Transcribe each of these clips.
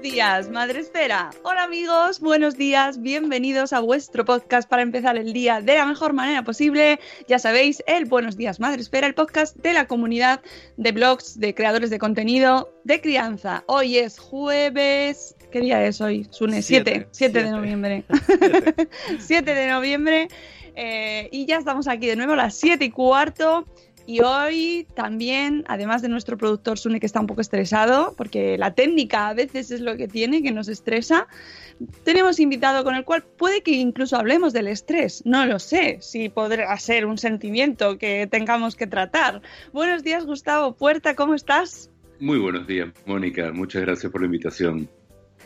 Buenos días, Madre Esfera. Hola amigos, buenos días, bienvenidos a vuestro podcast para empezar el día de la mejor manera posible. Ya sabéis, el Buenos días, Madre Esfera, el podcast de la comunidad de blogs, de creadores de contenido, de crianza. Hoy es jueves. ¿Qué día es hoy? Sune, 7, 7 de noviembre. 7 de noviembre. eh, y ya estamos aquí de nuevo a las 7 y cuarto. Y hoy también, además de nuestro productor Sune, que está un poco estresado, porque la técnica a veces es lo que tiene, que nos estresa, tenemos invitado con el cual puede que incluso hablemos del estrés. No lo sé, si podrá ser un sentimiento que tengamos que tratar. Buenos días, Gustavo Puerta, ¿cómo estás? Muy buenos días, Mónica. Muchas gracias por la invitación.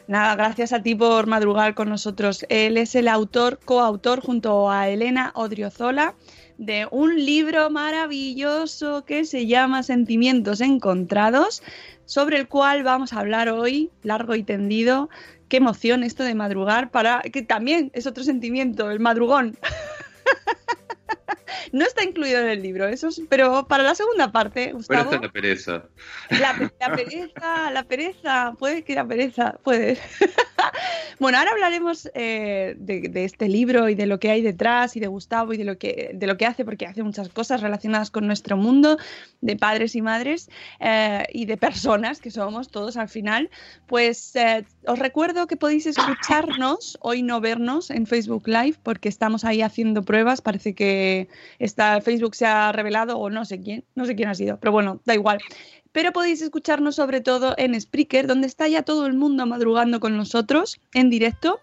Nada, gracias a ti por madrugar con nosotros. Él es el autor, coautor junto a Elena Odriozola de un libro maravilloso que se llama Sentimientos Encontrados, sobre el cual vamos a hablar hoy, largo y tendido. Qué emoción esto de madrugar para que también es otro sentimiento, el madrugón. No está incluido en el libro, eso es- pero para la segunda parte, Gustavo. la pereza. La, pe- la pereza, la pereza, puede que la pereza, puede. bueno, ahora hablaremos eh, de, de este libro y de lo que hay detrás y de Gustavo y de lo que, de lo que hace, porque hace muchas cosas relacionadas con nuestro mundo, de padres y madres eh, y de personas que somos todos al final. Pues eh, os recuerdo que podéis escucharnos, hoy no vernos en Facebook Live, porque estamos ahí haciendo pruebas. Parece que está, Facebook se ha revelado, o no sé quién, no sé quién ha sido, pero bueno, da igual pero podéis escucharnos sobre todo en Spreaker, donde está ya todo el mundo madrugando con nosotros en directo.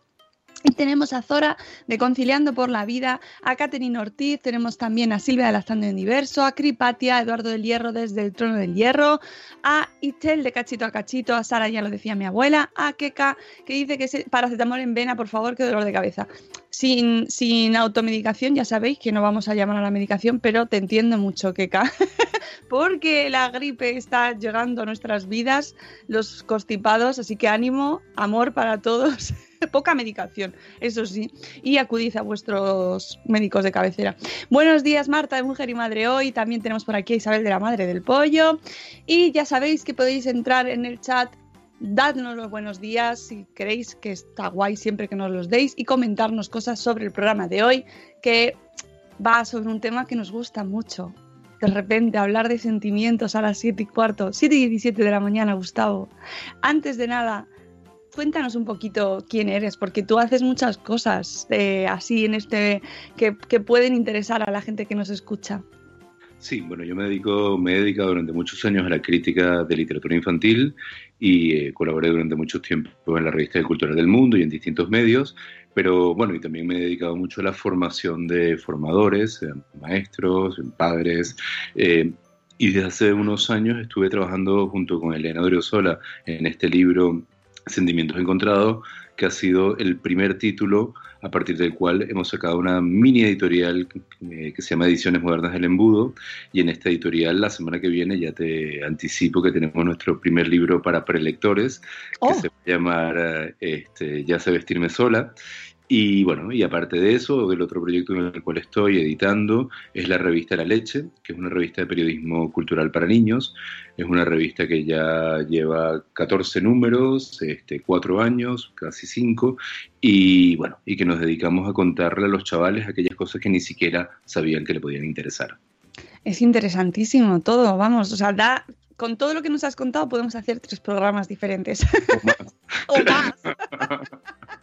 Y tenemos a Zora de Conciliando por la Vida, a Catherine Ortiz, tenemos también a Silvia de Lastando en Diverso, a Cripatia, a Eduardo del Hierro desde el Trono del Hierro, a Itel de Cachito a Cachito, a Sara, ya lo decía mi abuela, a Keka, que dice que se, paracetamol en vena, por favor, que dolor de cabeza. Sin, sin automedicación, ya sabéis que no vamos a llamar a la medicación, pero te entiendo mucho, Keka. porque la gripe está llegando a nuestras vidas, los constipados, así que ánimo, amor para todos. Poca medicación, eso sí, y acudid a vuestros médicos de cabecera. Buenos días, Marta de Mujer y Madre Hoy. También tenemos por aquí a Isabel de la Madre del Pollo. Y ya sabéis que podéis entrar en el chat, dadnos los buenos días si queréis, que está guay siempre que nos los deis, y comentarnos cosas sobre el programa de hoy, que va sobre un tema que nos gusta mucho. De repente, hablar de sentimientos a las 7 y cuarto, 7 y 17 de la mañana, Gustavo. Antes de nada, cuéntanos un poquito quién eres, porque tú haces muchas cosas eh, así en este que, que pueden interesar a la gente que nos escucha. Sí, bueno, yo me dedico, me he dedicado durante muchos años a la crítica de literatura infantil y eh, colaboré durante mucho tiempo en la revista de Cultura del Mundo y en distintos medios. Pero bueno, y también me he dedicado mucho a la formación de formadores, maestros, padres. Eh, y desde hace unos años estuve trabajando junto con Elena Doriosola en este libro Sentimientos Encontrados, que ha sido el primer título a partir del cual hemos sacado una mini editorial eh, que se llama Ediciones Modernas del Embudo. Y en esta editorial, la semana que viene, ya te anticipo que tenemos nuestro primer libro para prelectores, que oh. se va a llamar eh, este, Ya sé vestirme sola. Y bueno, y aparte de eso, el otro proyecto en el cual estoy editando es la revista La Leche, que es una revista de periodismo cultural para niños. Es una revista que ya lleva 14 números, este, 4 años, casi 5, y bueno, y que nos dedicamos a contarle a los chavales aquellas cosas que ni siquiera sabían que le podían interesar. Es interesantísimo todo, vamos, o sea, da, con todo lo que nos has contado podemos hacer tres programas diferentes. O más.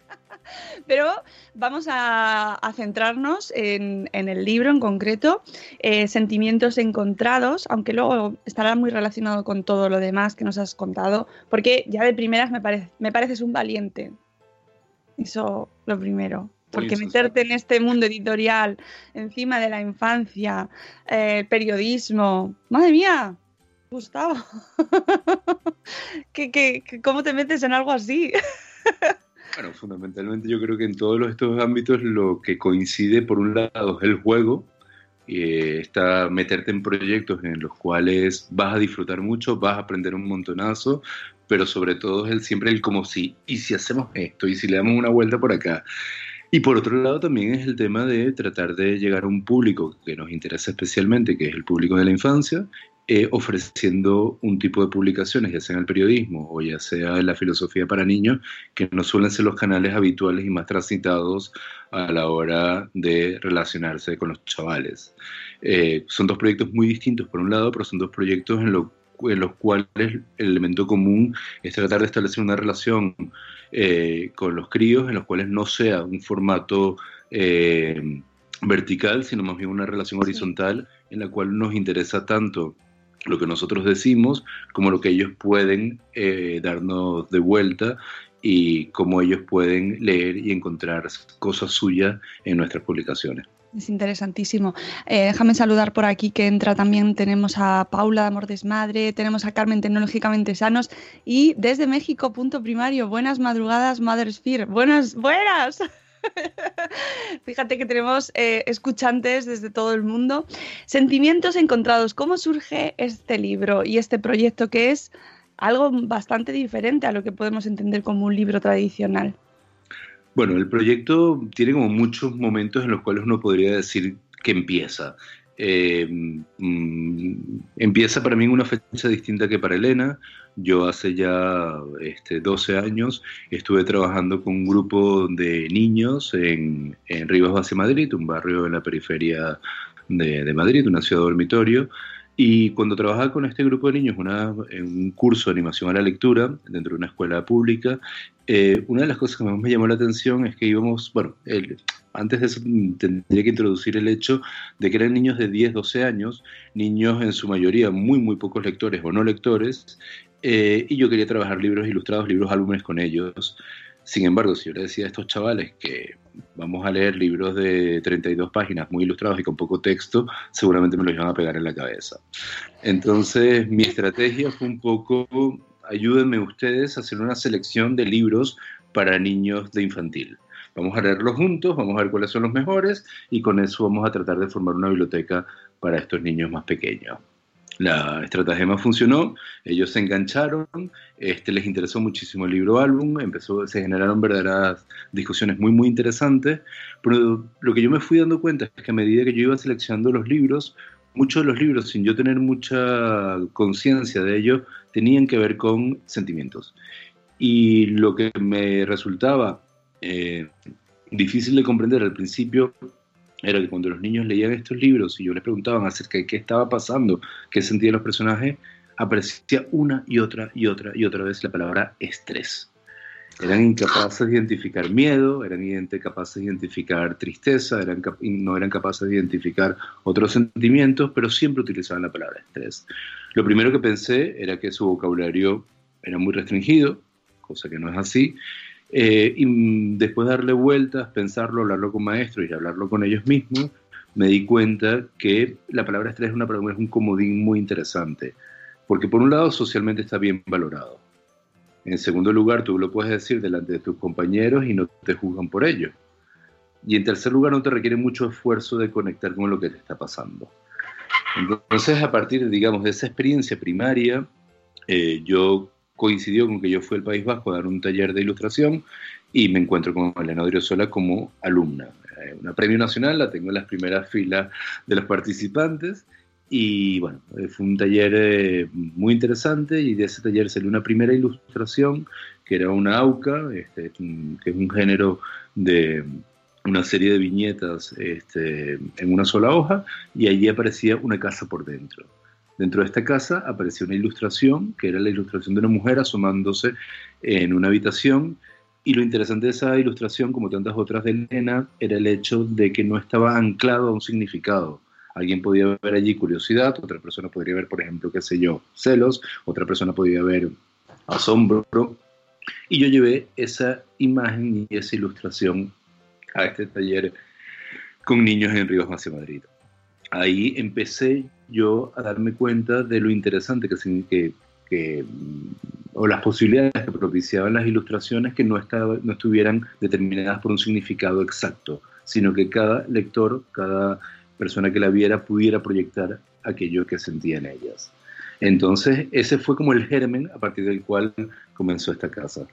Pero vamos a, centrarnos en, el libro en concreto, eh, Sentimientos Encontrados, aunque luego estará muy relacionado con todo lo demás que nos has contado, porque ya de primeras me, me pareces un valiente. Eso lo primero. Porque meterte en este mundo editorial, encima de la infancia, el periodismo, madre mía, Gustavo, cómo te metes en algo así? Bueno, fundamentalmente yo creo que en todos estos ámbitos lo que coincide por un lado es el juego, eh, está meterte en proyectos en los cuales vas a disfrutar mucho, vas a aprender un montonazo, pero sobre todo es el, siempre el como si, y si hacemos esto, y si le damos una vuelta por acá. Y por otro lado también es el tema de tratar de llegar a un público que nos interesa especialmente, que es el público de la infancia, eh, ofreciendo un tipo de publicaciones, ya sea en el periodismo o ya sea en la filosofía para niños, que no suelen ser los canales habituales y más transitados a la hora de relacionarse con los chavales. Eh, son dos proyectos muy distintos por un lado, pero son dos proyectos en, los cuales el elemento común es tratar de establecer una relación eh, con los críos en los cuales no sea un formato vertical, sino más bien una relación horizontal en la cual nos interesa tanto lo que nosotros decimos, como lo que ellos pueden eh, darnos de vuelta y cómo ellos pueden leer y encontrar cosas suyas en nuestras publicaciones. Es interesantísimo. Eh, déjame saludar por aquí que entra también. Tenemos a Paula de Amor Desmadre, tenemos a Carmen Tecnológicamente Sanos y desde México, punto primario. Buenas madrugadas, Mother Sphere. Buenas, buenas. Fíjate que tenemos eh, escuchantes desde todo el mundo. Sentimientos encontrados. ¿Cómo surge este libro y este proyecto que es algo bastante diferente a lo que podemos entender como un libro tradicional? Bueno, el proyecto tiene como muchos momentos en los cuales uno podría decir que empieza. Eh, mm, empieza para mí en una fecha distinta que para Elena. Yo hace ya este, 12 años estuve trabajando con un grupo de niños en, en Rivas Base Madrid, un barrio en la periferia de, de Madrid, una ciudad dormitorio. Y cuando trabajaba con este grupo de niños en un curso de animación a la lectura dentro de una escuela pública, eh, una de las cosas que más me llamó la atención es que íbamos, bueno, antes de eso tendría que introducir el hecho de que eran niños de 10, 12 años, niños en su mayoría muy, muy pocos lectores o no lectores, eh, y yo quería trabajar libros ilustrados, libros álbumes con ellos. Sin embargo, si yo le decía a estos chavales que vamos a leer libros de 32 páginas muy ilustrados y con poco texto, seguramente me los iban a pegar en la cabeza. Entonces, mi estrategia fue un poco, ayúdenme ustedes a hacer una selección de libros para niños de infantil. Vamos a leerlos juntos, vamos a ver cuáles son los mejores y con eso vamos a tratar de formar una biblioteca para estos niños más pequeños. La estratagema funcionó, ellos se engancharon, este, les interesó muchísimo el libro álbum, empezó, se generaron verdaderas discusiones muy, muy interesantes, pero lo que yo me fui dando cuenta es que a medida que yo iba seleccionando los libros, muchos de los libros, sin yo tener mucha conciencia de ellos, tenían que ver con sentimientos. Y lo que me resultaba eh, difícil de comprender al principio era que cuando los niños leían estos libros y yo les preguntaba acerca de qué estaba pasando, qué sentían los personajes, aparecía una y otra y otra y otra vez la palabra estrés. Eran incapaces de identificar miedo, eran incapaces de identificar tristeza, eran, no eran capaces de identificar otros sentimientos, pero siempre utilizaban la palabra estrés. Lo primero que pensé era que su vocabulario era muy restringido, cosa que no es así, Eh, y después de darle vueltas, pensarlo, hablarlo con maestros y hablarlo con ellos mismos, me di cuenta que la palabra estrés es, una, es un comodín muy interesante, porque por un lado socialmente está bien valorado. En segundo lugar, tú lo puedes decir delante de tus compañeros y no te juzgan por ello. Y en tercer lugar, no te requiere mucho esfuerzo de conectar con lo que te está pasando. Entonces, a partir, digamos, de esa experiencia primaria, eh, yo coincidió con que yo fui al País Vasco a dar un taller de ilustración y me encuentro con Elena Odriozola como alumna. Eh, una premio nacional, la tengo en las primeras filas de los participantes y bueno, eh, fue un taller eh, muy interesante y de ese taller salió una primera ilustración que era una auca, este, que es un género de una serie de viñetas este, en una sola hoja y allí aparecía una casa por dentro. Dentro de esta casa aparecía una ilustración, que era la ilustración de una mujer asomándose en una habitación. Y lo interesante de esa ilustración, como tantas otras de Elena, era el hecho de que no estaba anclado a un significado. Alguien podía ver allí curiosidad, otra persona podría ver, por ejemplo, qué sé yo, celos, otra persona podría ver asombro. Y yo llevé esa imagen y esa ilustración a este taller con niños en Ríos hacia Madrid ahí empecé yo a darme cuenta de lo interesante que, que, o las posibilidades que propiciaban las ilustraciones que no, estaba, no estuvieran determinadas por un significado exacto, sino que cada lector, cada persona que la viera pudiera proyectar aquello que sentía en ellas. Entonces, ese fue como el germen a partir del cual comenzó esta casa.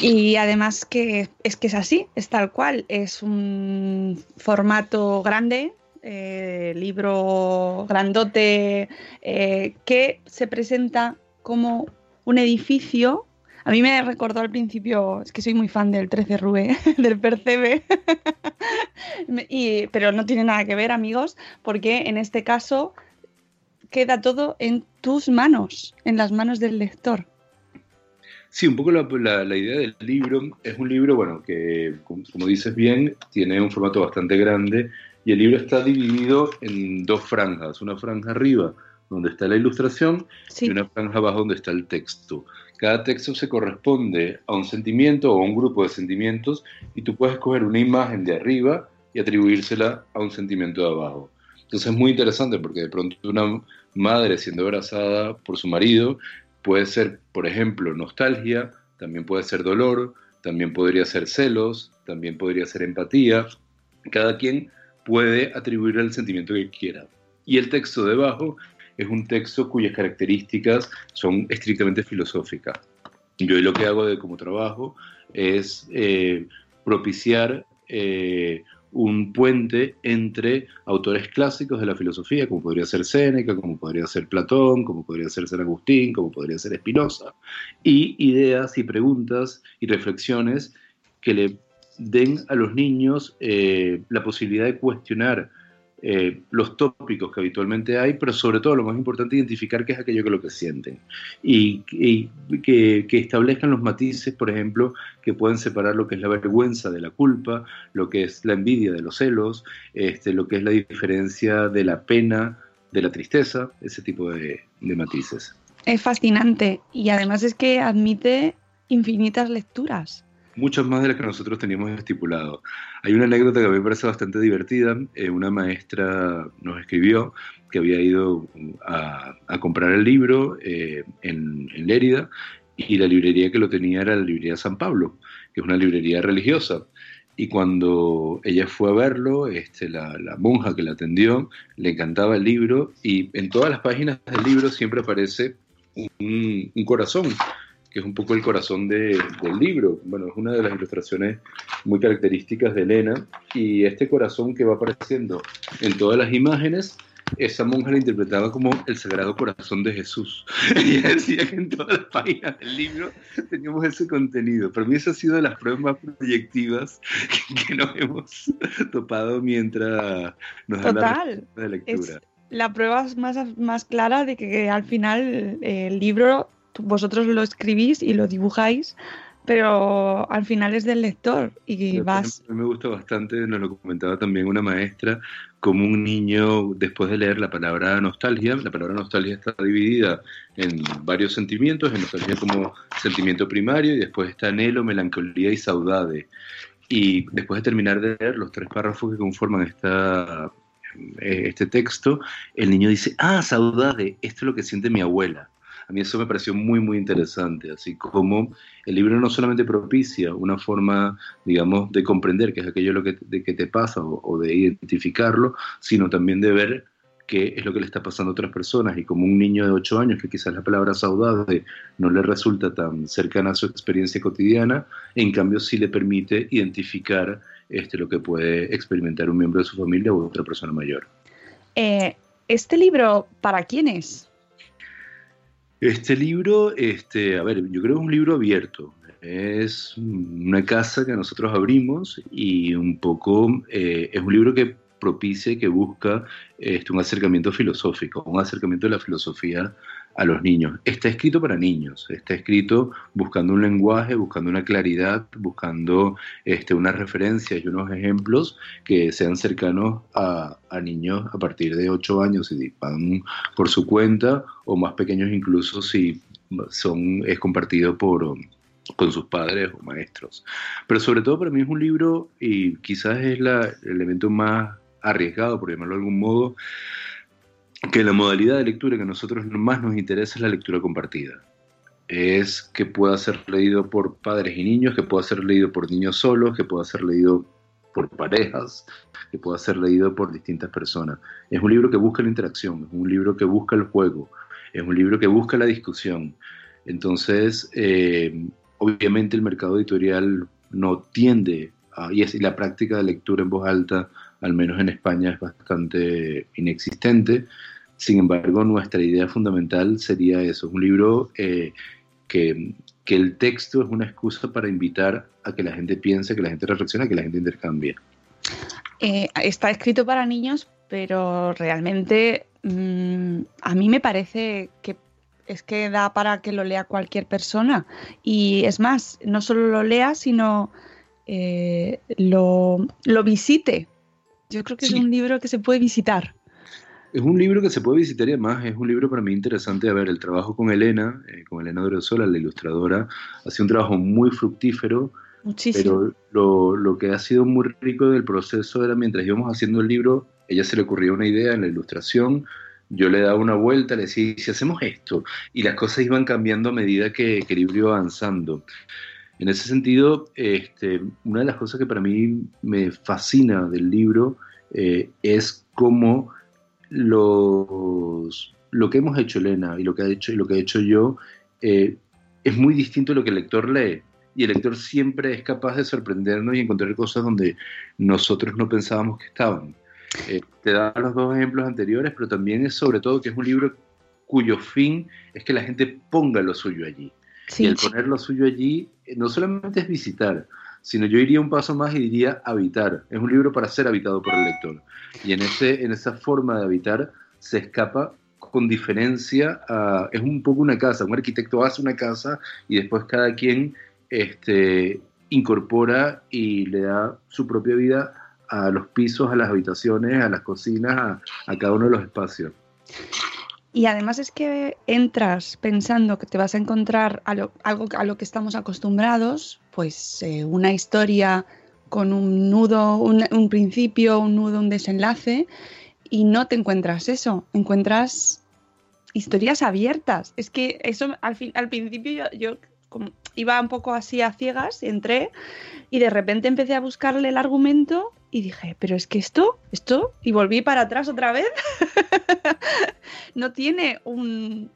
Y además que es que es así, es tal cual, es un formato grande, eh, libro grandote eh, que se presenta como un edificio. A mí me recordó al principio, es que soy muy fan del 13 Rue, del Percebe, pero no tiene nada que ver, amigos, porque en este caso queda todo en tus manos, en las manos del lector. Sí, un poco la, idea del libro es un libro, bueno, que como, dices bien, tiene un formato bastante grande y el libro está dividido en dos franjas, una franja arriba donde está la ilustración y una franja abajo donde está el texto. Cada texto se corresponde a un sentimiento o a un grupo de sentimientos y tú puedes coger una imagen de arriba y atribuírsela a un sentimiento de abajo. Entonces es muy interesante porque de pronto una madre siendo abrazada por su marido puede ser, por ejemplo, nostalgia, también puede ser dolor, también podría ser celos, también podría ser empatía. Cada quien puede atribuirle el sentimiento que quiera. Y el texto debajo es un texto cuyas características son estrictamente filosóficas. Yo lo que hago de, como trabajo es eh, propiciar eh, un puente entre autores clásicos de la filosofía, como podría ser Séneca, como podría ser Platón, como podría ser San Agustín, como podría ser Spinoza, y ideas y preguntas y reflexiones que le den a los niños eh, la posibilidad de cuestionar eh, los tópicos que habitualmente hay, pero sobre todo lo más importante, identificar qué es aquello que lo que sienten y, que, establezcan los matices, por ejemplo, que pueden separar lo que es la vergüenza de la culpa, lo que es la envidia de los celos, este, lo que es la diferencia de la pena, de la tristeza, ese tipo de matices. Es fascinante y además es que admite infinitas lecturas muchas más de las que nosotros teníamos estipulado. Hay una anécdota que a mí me parece bastante divertida. Eh, una maestra nos escribió que había ido a, comprar el libro eh, en, Lérida y la librería que lo tenía era la librería San Pablo, que es una librería religiosa. Y cuando ella fue a verlo, este, la, monja que la atendió le encantaba el libro y en todas las páginas del libro siempre aparece un, un corazón que es un poco el corazón del libro. Bueno, es una de las ilustraciones muy características de Elena y este corazón que va apareciendo en todas las imágenes, esa monja la interpretaba como el Sagrado Corazón de Jesús. Y decía que en todas las páginas del libro teníamos ese contenido. Para mí esa ha sido de las pruebas más proyectivas que, nos hemos topado mientras nos Total. la de lectura. Es la prueba más, más clara de que al final el libro vosotros lo escribís y lo dibujáis, pero al final es del lector y Por vas... a mí me gusta bastante, nos lo comentaba también una maestra, como un niño, después de leer la palabra nostalgia, la palabra nostalgia está dividida en varios sentimientos, en nostalgia como sentimiento primario, y después está anhelo, melancolía y saudade. Y después de terminar de leer los tres párrafos que conforman esta, eh, este texto, el niño dice, ah, saudade, esto es lo que siente mi abuela. A mí eso me pareció muy, muy interesante, así como el libro no solamente propicia una forma, digamos, de comprender qué es aquello lo que, de que te pasa o, o de identificarlo, sino también de ver qué es lo que le está pasando a otras personas. Y como un niño de 8 años, que quizás la palabra saudade no le resulta tan cercana a su experiencia cotidiana, en cambio sí le permite identificar este, lo que puede experimentar un miembro de su familia u otra persona mayor. Eh, ¿Este libro para quién es? Este libro, este, a ver, yo creo que es un libro abierto. Es una casa que nosotros abrimos y un poco eh, es un libro que propicia y que busca este, un acercamiento filosófico, un acercamiento de la filosofía a los niños. Está escrito para niños, está escrito buscando un lenguaje, buscando una claridad, buscando este, unas referencias y unos ejemplos que sean cercanos a, a niños a partir de 8 años si van por su cuenta o más pequeños incluso si son, es compartido por, con sus padres o maestros. Pero sobre todo para mí es un libro y quizás es la, el elemento más arriesgado, por llamarlo de algún modo, que la modalidad de lectura que a nosotros más nos interesa es la lectura compartida. Es que pueda ser leído por padres y niños, que pueda ser leído por niños solos, que pueda ser leído por parejas, que pueda ser leído por distintas personas. Es un libro que busca la interacción, es un libro que busca el juego, es un libro que busca la discusión. Entonces, eh, obviamente el mercado editorial no tiende a, y, y la práctica de lectura en voz alta al menos en España, es bastante inexistente. Sin embargo, nuestra idea fundamental sería eso, es un libro eh, que, que, el texto es una excusa para invitar a que la gente piense, que la gente reflexione, que la gente intercambie. Eh, está escrito para niños, pero realmente mmm, a mí me parece que es que da para que lo lea cualquier persona. Y es más, no solo lo lea, sino eh, lo, lo visite, yo creo que sí. es un libro que se puede visitar. Es un libro que se puede visitar y además es un libro para mí interesante. A ver, el trabajo con Elena, eh, con Elena Doresola, la ilustradora, ha sido un trabajo muy fructífero. Muchísimo. Pero lo, lo, que ha sido muy rico del proceso era mientras íbamos haciendo el libro, ella se le ocurría una idea en la ilustración, yo le daba una vuelta, le decía, si hacemos esto, y las cosas iban cambiando a medida que, que el libro iba avanzando. En ese sentido, este, una de las cosas que para mí me fascina del libro eh, es cómo los, lo que hemos hecho Elena y lo que ha hecho, y lo que he hecho yo eh, es muy distinto a lo que el lector lee. Y el lector siempre es capaz de sorprendernos y encontrar cosas donde nosotros no pensábamos que estaban. Eh, te da los dos ejemplos anteriores, pero también es sobre todo que es un libro cuyo fin es que la gente ponga lo suyo allí. Sí. Y el poner lo suyo allí no solamente es visitar, sino yo iría un paso más y diría habitar. Es un libro para ser habitado por el lector. Y en, ese, en esa forma de habitar se escapa con diferencia es un poco una casa. Un arquitecto hace una casa y después cada quien este, incorpora y le da su propia vida a los pisos, a las habitaciones, a las cocinas, a, cada uno de los espacios. Y además es que entras pensando que te vas a encontrar algo a lo que estamos acostumbrados, pues eh, una historia con un nudo, un, principio, un nudo, un desenlace, y no te encuentras eso, encuentras historias abiertas. Es que eso al, fin, al principio yo, iba un poco así a ciegas, entré y de repente empecé a buscarle el argumento y dije, pero es que esto, esto, y volví para atrás otra vez, no tiene un,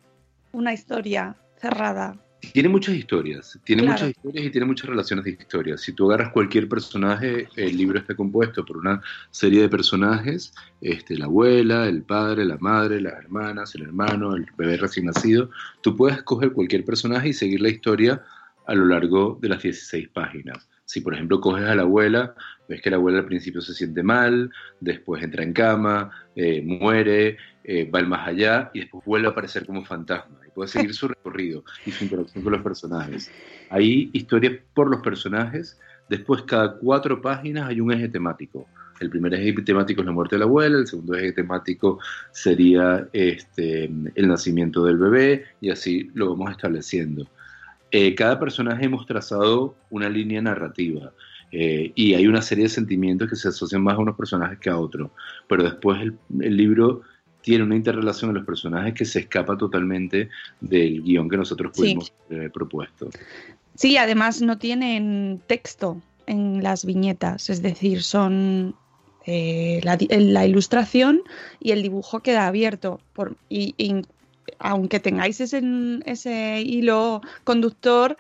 una historia cerrada. Tiene muchas historias, tiene claro. muchas historias y tiene muchas relaciones de historias. Si tú agarras cualquier personaje, el libro está compuesto por una serie de personajes, este, la abuela, el padre, la madre, las hermanas, el hermano, el bebé recién nacido. Tú puedes escoger cualquier personaje y seguir la historia a lo largo de las 16 páginas Si por ejemplo coges a la abuela, ves que la abuela al principio se siente mal, después entra en cama, eh, muere, eh, va al más allá y después vuelve a aparecer como fantasma y puede seguir su recorrido y su interacción con los personajes. Hay historias por los personajes, después cada cuatro páginas hay un eje temático. El primer eje temático es la muerte de la abuela, el segundo eje temático sería este, el nacimiento del bebé y así lo vamos estableciendo. Eh, cada personaje hemos trazado una línea narrativa eh, y hay una serie de sentimientos que se asocian más a unos personajes que a otros, pero después el, libro tiene una interrelación de los personajes que se escapa totalmente del guion que nosotros pudimos haber propuesto. Sí, además no tienen texto en las viñetas, es decir, son eh, la, ilustración y el dibujo queda abierto. Por, y, aunque tengáis ese, hilo conductor,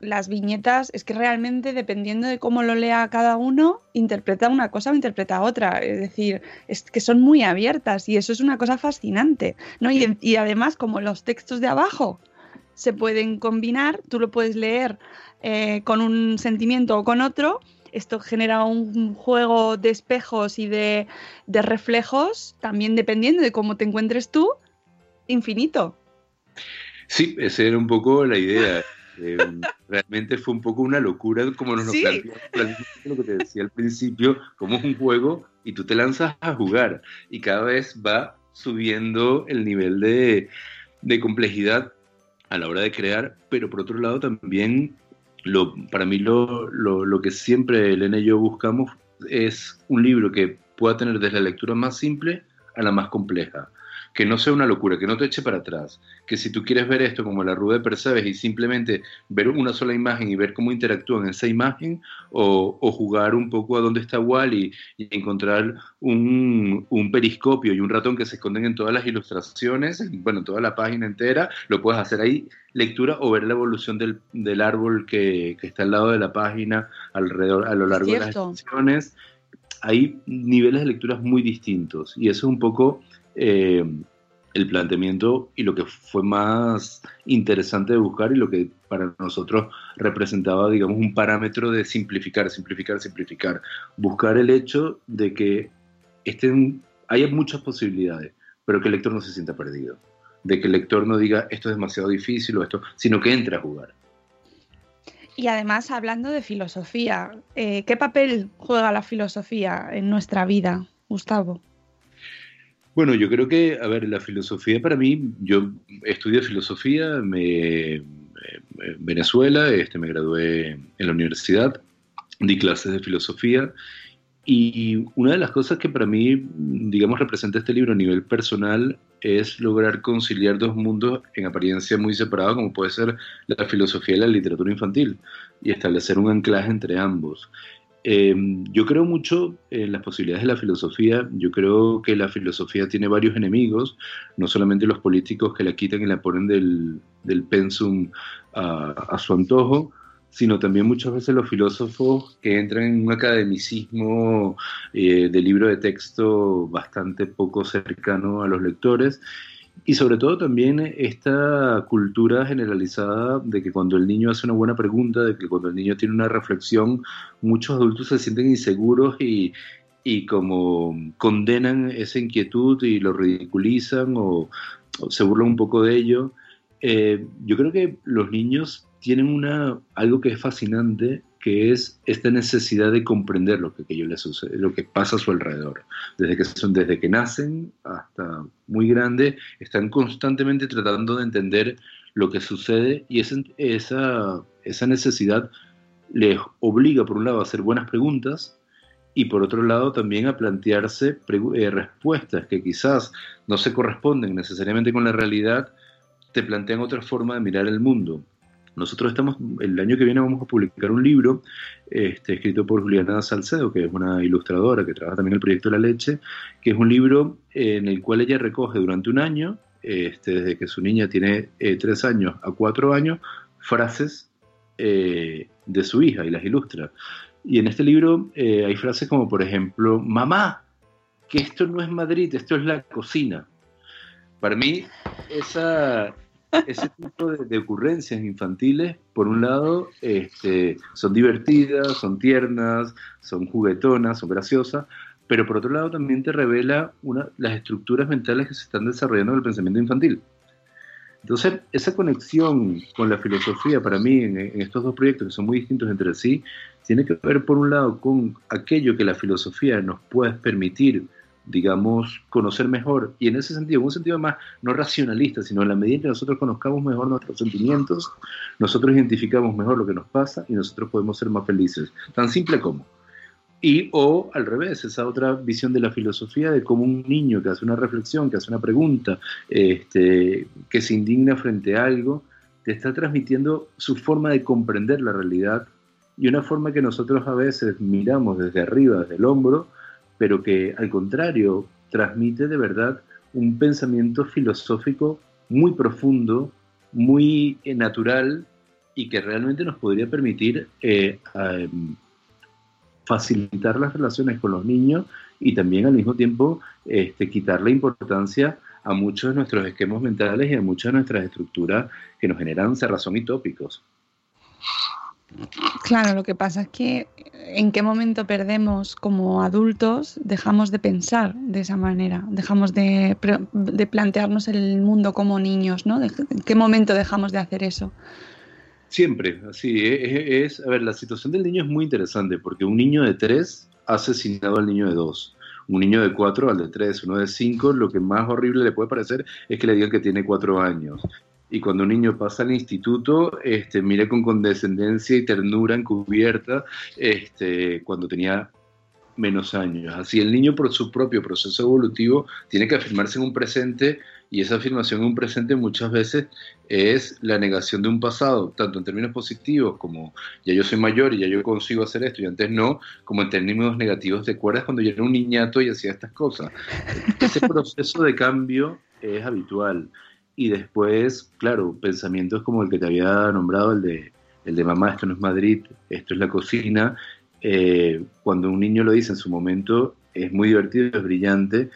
las viñetas es que realmente dependiendo de cómo lo lea cada uno, interpreta una cosa o interpreta otra. Es decir, es que son muy abiertas y eso es una cosa fascinante. ¿no? Y, y además, como los textos de abajo se pueden combinar, tú lo puedes leer eh, con un sentimiento o con otro. Esto genera un juego de espejos y de, reflejos, también dependiendo de cómo te encuentres tú, infinito. Sí, esa era un poco la idea. Eh, realmente fue un poco una locura como nos lo lo que te decía al principio, como es un juego y tú te lanzas a jugar y cada vez va subiendo el nivel de, de complejidad a la hora de crear, pero por otro lado también lo, para mí lo, lo, que siempre Elena y yo buscamos es un libro que pueda tener desde la lectura más simple a la más compleja que no sea una locura, que no te eche para atrás, que si tú quieres ver esto como la rueda de Percebes y simplemente ver una sola imagen y ver cómo interactúan en esa imagen, o, jugar un poco a dónde está Wally y, encontrar un, periscopio y un ratón que se esconden en todas las ilustraciones, bueno, toda la página entera, lo puedes hacer ahí, lectura o ver la evolución del, árbol que, está al lado de la página, alrededor, a lo largo de las ilustraciones. Hay niveles de lecturas muy distintos y eso es un poco eh, el planteamiento y lo que fue más interesante de buscar y lo que para nosotros representaba, digamos, un parámetro de simplificar, simplificar, simplificar. Buscar el hecho de que estén, haya muchas posibilidades, pero que el lector no se sienta perdido. De que el lector no diga esto es demasiado difícil o esto, sino que entre a jugar. Y además, hablando de filosofía, eh, ¿qué papel juega la filosofía en nuestra vida, Gustavo? Bueno, yo creo que, a ver, la filosofía para mí, yo estudié filosofía me, en Venezuela, este, me gradué en la universidad, di clases de filosofía y una de las cosas que para mí, digamos, representa este libro a nivel personal es lograr conciliar dos mundos en apariencia muy separados, como puede ser la filosofía y la literatura infantil, y establecer un anclaje entre ambos. Em, yo creo mucho en las posibilidades de la filosofía. Yo creo que la filosofía tiene varios enemigos, no solamente los políticos que la quitan y la ponen del, del pensum a, su antojo, sino también muchas veces los filósofos que entran en un academicismo eh, de libro de texto bastante poco cercano a los lectores y sobre todo también esta cultura generalizada de que cuando el niño hace una buena pregunta, de que cuando el niño tiene una reflexión, muchos adultos se sienten inseguros y, como condenan esa inquietud y lo ridiculizan o, se burlan un poco de ello. Eh, yo creo que los niños tienen una, algo que es fascinante que es esta necesidad de comprender lo que les sucede, lo que pasa a su alrededor. Desde que, son, desde que nacen hasta muy grande, están constantemente tratando de entender lo que sucede y esa, esa, esa necesidad les obliga, por un lado, a hacer buenas preguntas y por otro lado también a plantearse eh, respuestas que quizás no se corresponden necesariamente con la realidad, te plantean otra forma de mirar el mundo. Nosotros estamos, el año que viene vamos a publicar un libro este, escrito por Juliana Salcedo, que es una ilustradora que trabaja también en el proyecto la leche, que es un libro en el cual ella recoge durante un año, este, desde que su niña tiene eh, tres años a cuatro años, frases eh, de su hija y las ilustra. Y en este libro eh, hay frases como, por ejemplo, mamá, que esto no es Madrid, esto es la cocina. Para mí, esa, ese tipo de, ocurrencias infantiles, por un lado, este, son divertidas, son tiernas, son juguetonas, son graciosas, pero por otro lado también te revela una, las estructuras mentales que se están desarrollando en el pensamiento infantil. Entonces, esa conexión con la filosofía para mí en, estos dos proyectos que son muy distintos entre sí, tiene que ver por un lado con aquello que la filosofía nos puede permitir, digamos, conocer mejor, y en ese sentido, en un sentido más no racionalista, sino en la medida en que nosotros conozcamos mejor nuestros sentimientos, nosotros identificamos mejor lo que nos pasa y nosotros podemos ser más felices. Tan simple como. Y o al revés, esa otra visión de la filosofía de cómo un niño que hace una reflexión, que hace una pregunta, este, que se indigna frente a algo, te está transmitiendo su forma de comprender la realidad y una forma que nosotros a veces miramos desde arriba, desde el hombro, pero que al contrario transmite de verdad un pensamiento filosófico muy profundo, muy eh, natural y que realmente nos podría permitir eh, facilitar las relaciones con los niños y también al mismo tiempo este, quitarle importancia a muchos de nuestros esquemas mentales y a muchas de nuestras estructuras que nos generan cerrazón y tópicos. Claro, lo que pasa es que en qué momento perdemos como adultos, dejamos de pensar de esa manera, dejamos de, de plantearnos el mundo como niños, ¿no? ¿En qué momento dejamos de hacer eso? Siempre, así. Es, a ver, la situación del niño es muy interesante porque un niño de tres ha asesinado al niño de dos. Un niño de cuatro al de tres, uno de cinco, lo que más horrible le puede parecer es que le digan que tiene cuatro años. Y cuando un niño pasa al instituto, este, mire con condescendencia y ternura encubierta este, cuando tenía menos años. Así el niño por su propio proceso evolutivo tiene que afirmarse en un presente y esa afirmación en un presente muchas veces es la negación de un pasado, tanto en términos positivos como ya yo soy mayor y ya yo consigo hacer esto y antes no, como en términos negativos. ¿Te acuerdas cuando yo era un niñato y hacía estas cosas? Ese proceso de cambio es habitual. Y después, claro, pensamientos como el que te había nombrado, el de, el de mamá, esto no es Madrid, esto es la cocina. Eh, cuando un niño lo dice en su momento, es muy divertido, es brillante,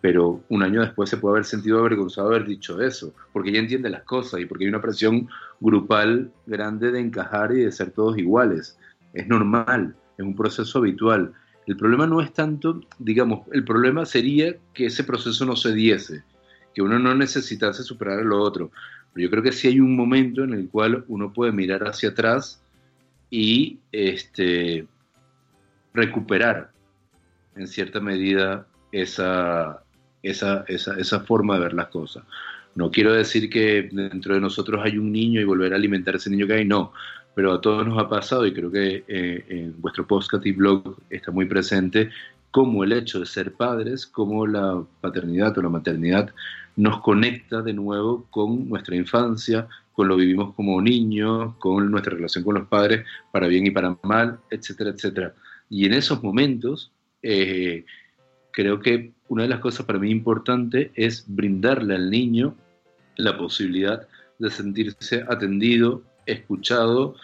pero un año después se puede haber sentido avergonzado de haber dicho eso, porque ya entiende las cosas y porque hay una presión grupal grande de encajar y de ser todos iguales. Es normal, es un proceso habitual. El problema no es tanto, digamos, el problema sería que ese proceso no se diese, que uno no necesitase superar a lo otro. Pero yo creo que sí hay un momento en el cual uno puede mirar hacia atrás y este, recuperar en cierta medida esa, esa, esa, esa forma de ver las cosas. No quiero decir que dentro de nosotros hay un niño y volver a alimentar ese niño que hay, no, pero a todos nos ha pasado y creo que eh, en vuestro podcast y blog está muy presente cómo el hecho de ser padres, cómo la paternidad o la maternidad nos conecta de nuevo con nuestra infancia, con lo vivimos como niños, con nuestra relación con los padres, para bien y para mal, etcétera, etcétera. Y en esos momentos eh, creo que una de las cosas para mí importante es brindarle al niño la posibilidad de sentirse atendido, escuchado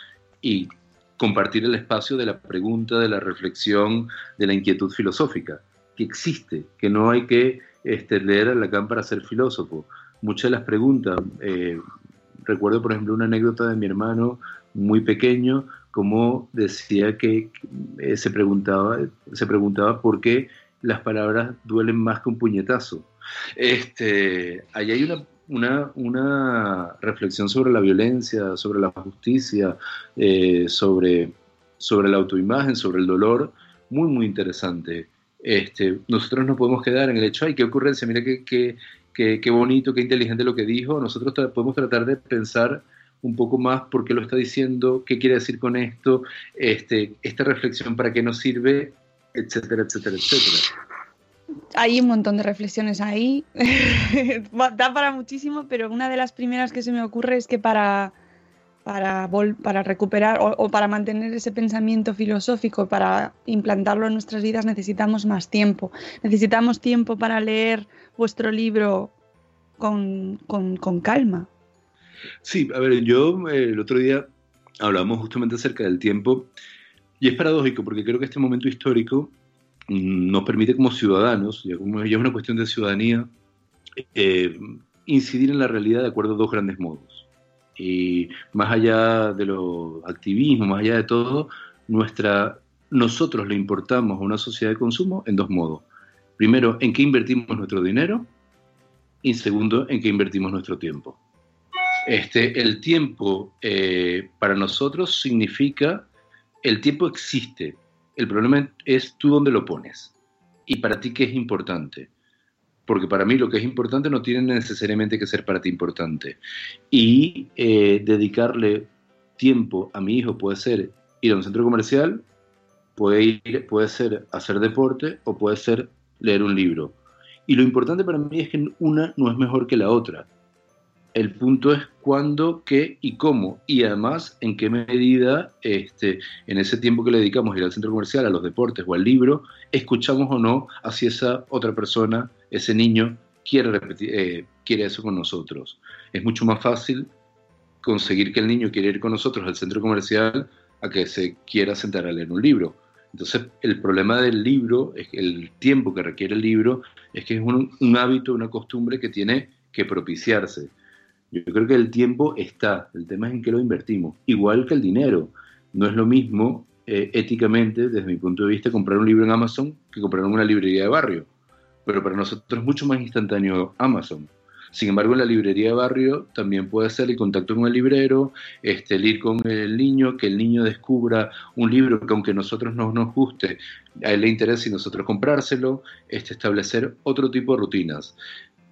y compartir el espacio de la pregunta, de la reflexión, de la inquietud filosófica, que existe, que no hay que este, leer a Lacan para ser filósofo. Muchas de las preguntas, eh, recuerdo por ejemplo una anécdota de mi hermano muy pequeño, como decía que eh, se, preguntaba, se preguntaba por qué las palabras duelen más que un puñetazo. Este, ahí hay una, una, reflexión sobre la violencia, sobre la justicia, eh, sobre, sobre la autoimagen, sobre el dolor, muy, muy interesante. Este, nosotros no podemos quedar en el hecho, ay, qué ocurrencia, mira qué, qué, qué, qué bonito, qué inteligente lo que dijo. Nosotros podemos tratar de pensar un poco más por qué lo está diciendo, qué quiere decir con esto, este, esta reflexión para qué nos sirve etcétera, etcétera, etcétera. Hay un montón de reflexiones ahí, da para muchísimo, pero una de las primeras que se me ocurre es que para, para, para recuperar o, para mantener ese pensamiento filosófico, para implantarlo en nuestras vidas, necesitamos más tiempo. Necesitamos tiempo para leer vuestro libro con, con calma. Sí, a ver, yo eh, el otro día hablamos justamente acerca del tiempo y es paradójico porque creo que este momento histórico mm, nos permite como ciudadanos, ya, como, ya es una cuestión de ciudadanía, eh, incidir en la realidad de acuerdo a dos grandes modos. Y más allá de los activismos, más allá de todo, nuestra, nosotros le importamos a una sociedad de consumo en dos modos. Primero, en qué invertimos nuestro dinero y segundo, en qué invertimos nuestro tiempo. Este, el tiempo eh, para nosotros significa, el tiempo existe, el problema es tú dónde lo pones y para ti qué es importante porque para mí lo que es importante no tiene necesariamente que ser para ti importante. Y eh, dedicarle tiempo a mi hijo puede ser ir a un centro comercial, puede, ir, puede ser hacer deporte o puede ser leer un libro. Y lo importante para mí es que una no es mejor que la otra. El punto es cuándo, qué y cómo. Y además en qué medida este, en ese tiempo que le dedicamos a ir al centro comercial, a los deportes o al libro, escuchamos o no hacia esa otra persona ese niño quiere, repetir, eh, quiere eso con nosotros. Es mucho más fácil conseguir que el niño quiera ir con nosotros al centro comercial a que se quiera sentar a leer un libro. Entonces, el problema del libro, es el tiempo que requiere el libro, es que es un, hábito, una costumbre que tiene que propiciarse. Yo creo que el tiempo está, el tema es en qué lo invertimos, igual que el dinero. No es lo mismo eh, éticamente, desde mi punto de vista, comprar un libro en Amazon que comprar en una librería de barrio pero para nosotros es mucho más instantáneo Amazon. Sin embargo, en la librería de barrio también puede ser el contacto con el librero, este, el ir con el niño, que el niño descubra un libro que aunque a nosotros no nos guste, a él le interesa y nosotros comprárselo, este, establecer otro tipo de rutinas.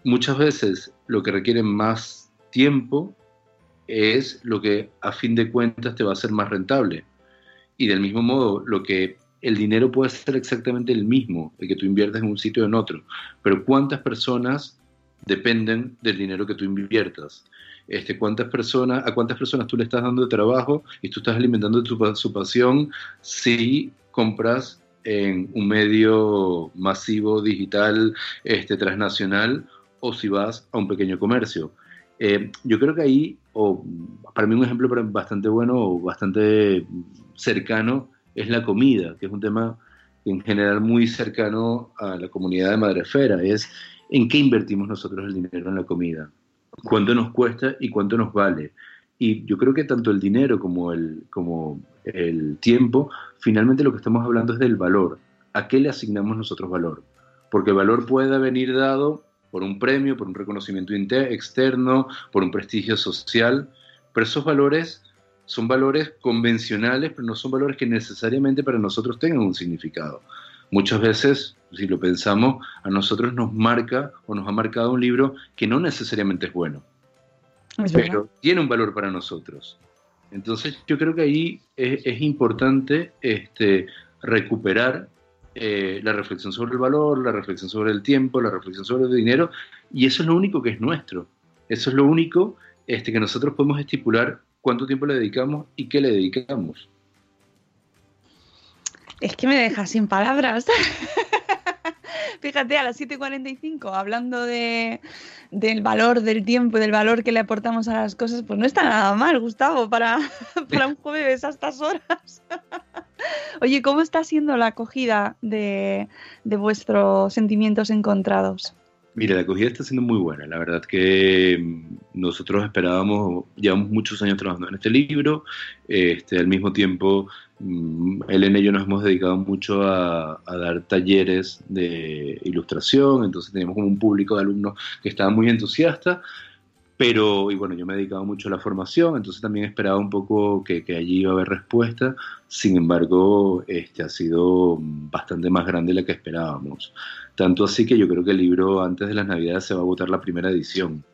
Muchas veces lo que requiere más tiempo es lo que a fin de cuentas te va a ser más rentable. Y del mismo modo, lo que el dinero puede ser exactamente el mismo, el que tú inviertes en un sitio o en otro, pero ¿cuántas personas dependen del dinero que tú inviertas? Este, ¿cuántas personas, ¿A cuántas personas tú le estás dando de trabajo y tú estás alimentando tu, su pasión si compras en un medio masivo, digital, este, transnacional, o si vas a un pequeño comercio? Eh, yo creo que ahí, o para mí un ejemplo bastante bueno o bastante cercano, es la comida, que es un tema en general muy cercano a la comunidad de Madrefera, es en qué invertimos nosotros el dinero en la comida, cuánto nos cuesta y cuánto nos vale. Y yo creo que tanto el dinero como el, como el tiempo, finalmente lo que estamos hablando es del valor. ¿A qué le asignamos nosotros valor? Porque el valor puede venir dado por un premio, por un reconocimiento externo, por un prestigio social, pero esos valores son valores convencionales, pero no son valores que necesariamente para nosotros tengan un significado. Muchas veces, si lo pensamos, a nosotros nos marca o nos ha marcado un libro que no necesariamente es bueno, pero tiene un valor para nosotros. Entonces yo creo que ahí es, importante este, recuperar eh, la reflexión sobre el valor, la reflexión sobre el tiempo, la reflexión sobre el dinero, y eso es lo único que es nuestro. Eso es lo único este, que nosotros podemos estipular cuánto tiempo le dedicamos y qué le dedicamos. Es que me dejas sin palabras. Fíjate, a las 7.45, hablando de, del valor del tiempo y del valor que le aportamos a las cosas, pues no está nada mal, Gustavo, para, para un jueves a estas horas. Oye, ¿cómo está siendo la acogida de, de vuestros sentimientos encontrados? Mira, la acogida está siendo muy buena. La verdad que mm, nosotros esperábamos, llevamos muchos años trabajando en este libro. Este, al mismo tiempo, mm, Elena y yo nos hemos dedicado mucho a, dar talleres de ilustración, entonces teníamos como un público de alumnos que estaban muy entusiastas. Pero, y bueno, yo me he dedicado mucho a la formación, entonces también esperaba un poco que, que, allí iba a haber respuesta. Sin embargo, este ha sido bastante más grande de la que esperábamos. Tanto así que yo creo que el libro antes de las Navidades se va a votar la primera edición.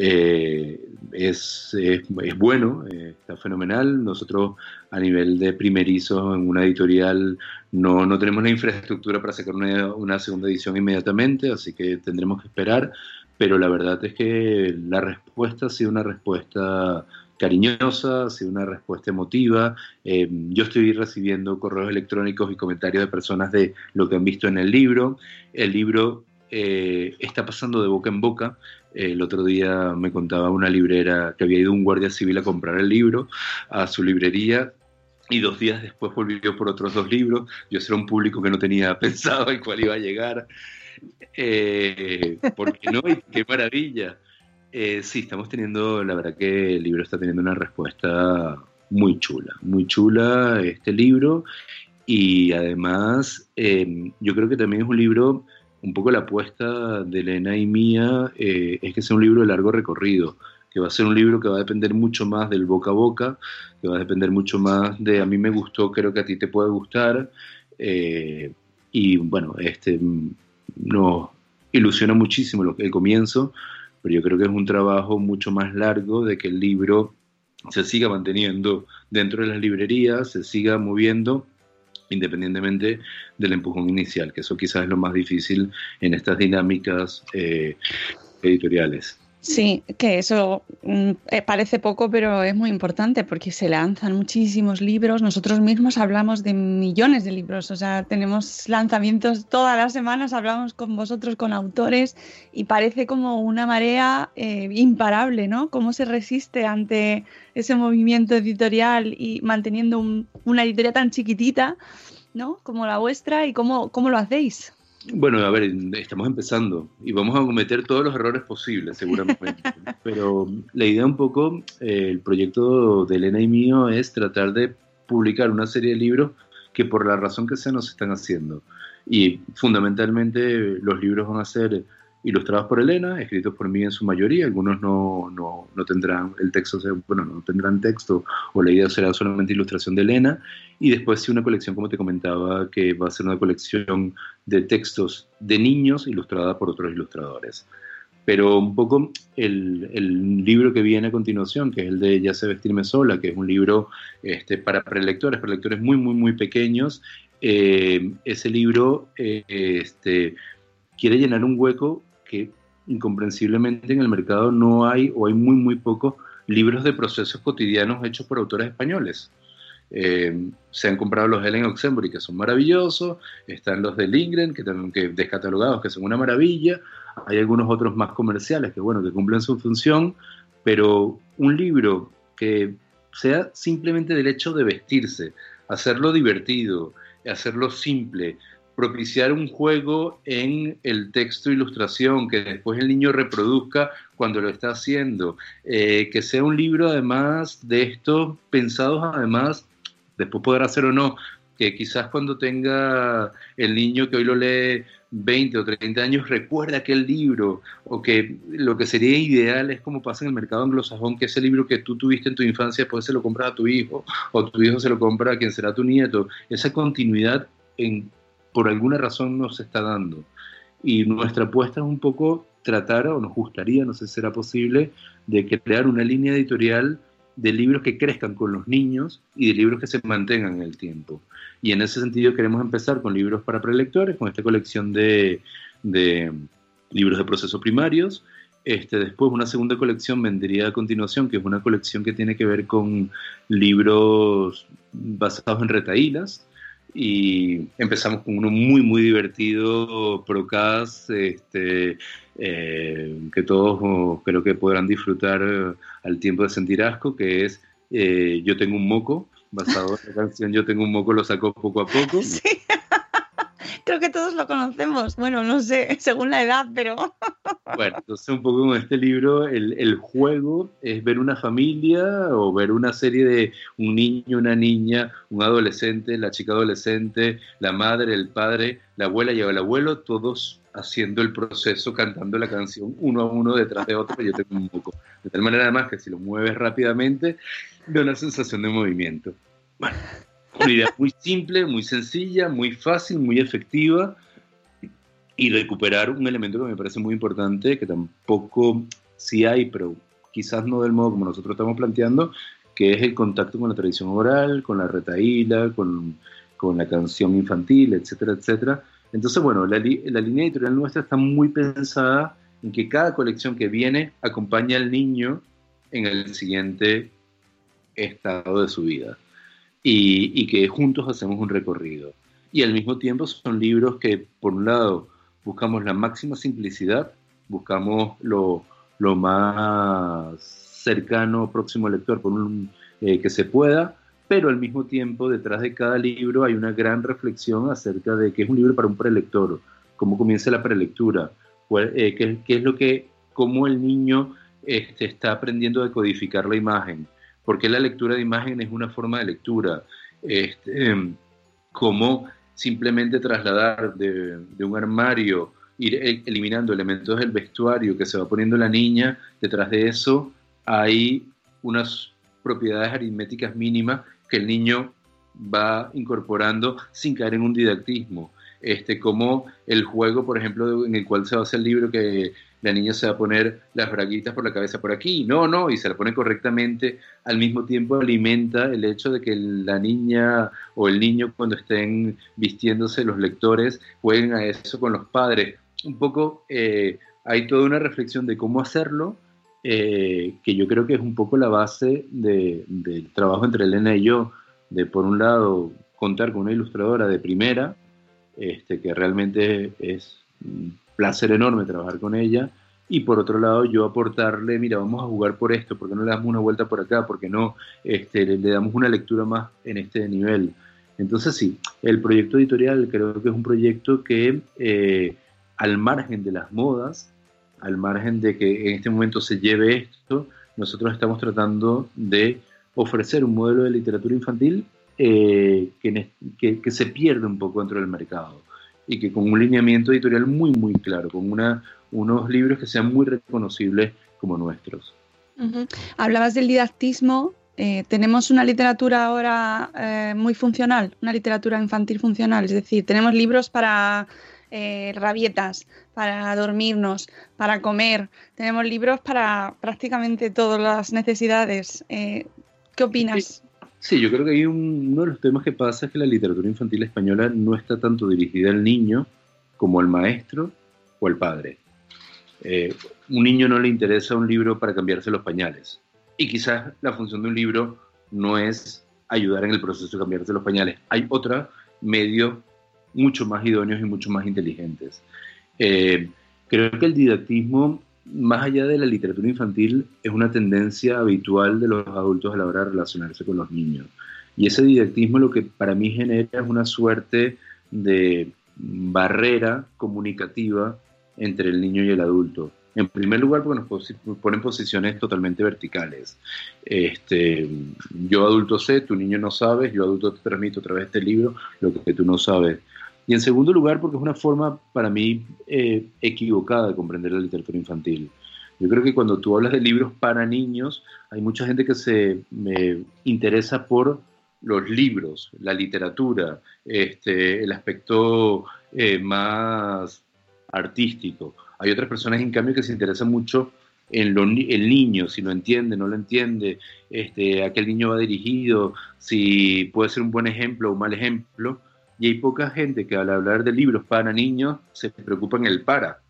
Eh, es, es, bueno, eh, está fenomenal. Nosotros a nivel de primerizo en una editorial no, no tenemos la infraestructura para sacar una, una, segunda edición inmediatamente, así que tendremos que esperar, pero la verdad es que la respuesta ha sido una respuesta cariñosa, ha sido una respuesta emotiva. Eh, yo estoy recibiendo correos electrónicos y comentarios de personas de lo que han visto en el libro. El libro eh, está pasando de boca en boca. El otro día me contaba una librera que había ido un guardia civil a comprar el libro a su librería y dos días después volvió por otros dos libros. Yo era un público que no tenía pensado el cual iba a llegar. Eh, porque no, y qué maravilla. Eh, sí, estamos teniendo, la verdad que el libro está teniendo una respuesta muy chula, muy chula este libro y además em, yo creo que también es un libro, un poco la apuesta de Elena y mía eh, es que sea un libro de largo recorrido, que va a ser un libro que va a depender mucho más del boca a boca, que va a depender mucho más de a mí me gustó, creo que a ti te puede gustar eh, y bueno, este nos ilusiona muchísimo el comienzo pero yo creo que es un trabajo mucho más largo de que el libro se siga manteniendo dentro de las librerías, se siga moviendo independientemente del empujón inicial, que eso quizás es lo más difícil en estas dinámicas eh, editoriales. Sí, que eso mm, eh, parece poco, pero es muy importante porque se lanzan muchísimos libros. Nosotros mismos hablamos de millones de libros, o sea, tenemos lanzamientos todas las semanas, hablamos con vosotros, con autores, y parece como una marea eh, imparable, ¿no? ¿Cómo se resiste ante ese movimiento editorial y manteniendo una editorial tan chiquitita, ¿no? Como la vuestra, y cómo, cómo lo hacéis? Bueno, a ver, estamos empezando y vamos a cometer todos los errores posibles, seguramente. Pero la idea un poco, eh, el proyecto de Elena y mío es tratar de publicar una serie de libros que por la razón que sea nos están haciendo. Y fundamentalmente los libros van a ser ilustrados por Elena, escritos por mí en su mayoría, algunos no, no, no tendrán el texto, bueno, no tendrán texto o la idea será solamente ilustración de Elena, y después sí una colección, como te comentaba, que va a ser una colección de textos de niños ilustrada por otros ilustradores. Pero un poco el, el, libro que viene a continuación, que es el de Ya sé vestirme sola, que es un libro este, para prelectores, prelectores muy, muy, muy pequeños, eh, ese libro eh, este, quiere llenar un hueco que incomprensiblemente en el mercado no hay o hay muy, muy pocos libros de procesos cotidianos hechos por autores españoles. Eh, se han comprado los de Ellen Oxenbury, que son maravillosos, están los de Lindgren, que también que descatalogados, que son una maravilla, hay algunos otros más comerciales que, bueno, que cumplen su función, pero un libro que sea simplemente del hecho de vestirse, hacerlo divertido, hacerlo simple, propiciar un juego en el texto ilustración que después el niño reproduzca cuando lo está haciendo, eh, que sea un libro además de estos pensados además, después poder hacer o no, que quizás cuando tenga el niño que hoy lo lee 20 o 30 años recuerda aquel libro, o que lo que sería ideal es como pasa en el mercado anglosajón, que ese libro que tú tuviste en tu infancia después se lo compras a tu hijo, o tu hijo se lo compra a quien será tu nieto. Esa continuidad en por alguna razón no se está dando. Y nuestra apuesta es un poco tratar, o nos gustaría, no sé si será posible, de crear una línea editorial de libros que crezcan con los niños y de libros que se mantengan en el tiempo. Y en ese sentido queremos empezar con libros para prelectores, con esta colección de, de libros de procesos primarios. Este, después una segunda colección vendría a continuación, que es una colección que tiene que ver con libros basados en retaílas, y empezamos con uno muy, muy divertido, Procast, este, eh, que todos creo que podrán disfrutar eh, al tiempo de sentir asco, que es eh, Yo tengo un moco, basado en la canción Yo tengo un moco, lo sacó poco a poco. Sí. Creo que todos lo conocemos. Bueno, no sé, según la edad, pero. Bueno, entonces un poco con este libro, el, el, juego es ver una familia o ver una serie de un niño, una niña, un adolescente, la chica adolescente, la madre, el padre, la abuela y el abuelo, todos haciendo el proceso, cantando la canción uno a uno detrás de otro, yo tengo un poco. De tal manera además que si lo mueves rápidamente, da una sensación de movimiento. Bueno, una idea muy simple, muy sencilla, muy fácil, muy efectiva y recuperar un elemento que me parece muy importante, que tampoco sí hay, pero quizás no del modo como nosotros estamos planteando, que es el contacto con la tradición oral, con la retaíla, con, con la canción infantil, etcétera, etcétera. Entonces, bueno, la, la, línea editorial nuestra está muy pensada en que cada colección que viene acompaña al niño en el siguiente estado de su vida y, que juntos hacemos un recorrido. Y al mismo tiempo son libros que, por un lado, buscamos la máxima simplicidad, buscamos lo, lo más cercano, próximo al lector, por un, eh, que se pueda, pero al mismo tiempo detrás de cada libro hay una gran reflexión acerca de qué es un libro para un prelector, cómo comienza la prelectura, eh, qué, qué, es lo que, cómo el niño este, está aprendiendo a decodificar la imagen, porque la lectura de imagen es una forma de lectura, este, como simplemente trasladar de, de un armario, ir eliminando elementos del vestuario que se va poniendo la niña, detrás de eso hay unas propiedades aritméticas mínimas que el niño va incorporando sin caer en un didactismo. Este, como el juego, por ejemplo, en el cual se basa el libro, que la niña se va a poner las braguitas por la cabeza por aquí, no, no, y se la pone correctamente, al mismo tiempo alimenta el hecho de que la niña o el niño cuando estén vistiéndose los lectores jueguen a eso con los padres. Un poco eh, hay toda una reflexión de cómo hacerlo, eh, que yo creo que es un poco la base del trabajo entre Elena y yo, de por un lado contar con una ilustradora de primera, este, que realmente es un placer enorme trabajar con ella, y por otro lado yo aportarle, mira, vamos a jugar por esto, porque no le damos una vuelta por acá? porque no este, le, damos una lectura más en este nivel? Entonces sí, el proyecto editorial creo que es un proyecto que eh, al margen de las modas, al margen de que en este momento se lleve esto, nosotros estamos tratando de ofrecer un modelo de literatura infantil eh, que, que, se pierde un poco dentro del mercado y que con un lineamiento editorial muy, muy claro, con una, unos libros que sean muy reconocibles como nuestros. Hablabas del didactismo. Eh, tenemos una literatura ahora eh, muy funcional, una literatura infantil funcional, es decir, tenemos libros para rabietas, para dormirnos, para comer. Tenemos libros para prácticamente todas las necesidades. ¿Qué opinas? Sí, yo creo que hay uno de los temas que pasa es que la literatura infantil española no está tanto dirigida al niño como al maestro o al padre. Eh, un niño no le interesa un libro para cambiarse los pañales. Y quizás la función de un libro no es ayudar en el proceso de cambiarse los pañales. Hay otros medios mucho más idóneos y mucho más inteligentes. Eh, creo que el didactismo más allá de la literatura infantil, es una tendencia habitual de los adultos a la hora de relacionarse con los niños. Y ese didactismo lo que para mí genera es una suerte de barrera comunicativa entre el niño y el adulto. En primer lugar, porque nos ponen posiciones totalmente verticales. Este, yo adulto sé, tu niño no sabes, yo adulto te transmito a través de este libro lo que tú no sabes. Y en segundo lugar, porque es una forma para mí eh, equivocada de comprender la literatura infantil. Yo creo que cuando tú hablas de libros para niños, hay mucha gente que se interesa por los libros, la literatura, este, el aspecto eh, más artístico. Hay otras personas, en cambio, que se interesan mucho en el niño, si lo entiende, no lo entiende, este, a qué niño va dirigido, si puede ser un buen ejemplo o un mal ejemplo. Y hay poca gente que al hablar de libros para niños se preocupa en el para.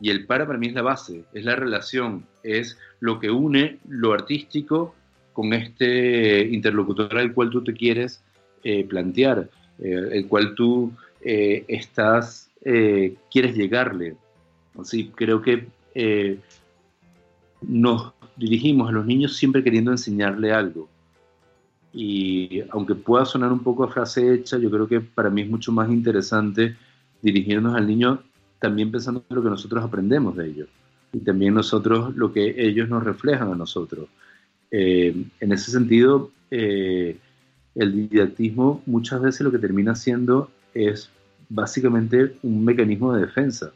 Y el para para mí es la base, es la relación, es lo que une lo artístico con este interlocutor al cual tú te quieres eh, plantear, eh, el cual tú eh, estás, quieres llegarle. Así creo que nos dirigimos a los niños siempre queriendo enseñarle algo y aunque pueda sonar un poco a frase hecha, yo creo que para mí es mucho más interesante dirigirnos al niño también pensando en lo que nosotros aprendemos de ellos y también nosotros lo que ellos nos reflejan a nosotros. Eh, en ese sentido, eh, el didactismo muchas veces lo que termina siendo es básicamente un mecanismo de defensa,